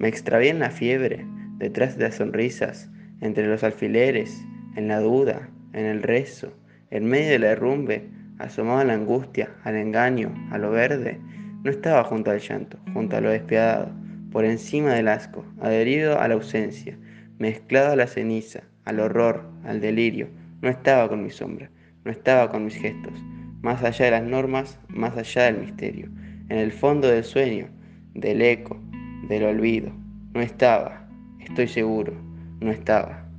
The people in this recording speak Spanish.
Me extravié en la fiebre, detrás de las sonrisas, entre los alfileres, en la duda, en el rezo, en medio de la derrumbe, asomaba la angustia, al engaño, a lo verde. No estaba junto al llanto, junto a lo despiadado, por encima del asco, adherido a la ausencia, mezclado a la ceniza, al horror, al delirio. No estaba con mi sombra, no estaba con mis gestos, más allá de las normas, más allá del misterio, en el fondo del sueño, del eco, del olvido. No estaba, estoy seguro, no estaba.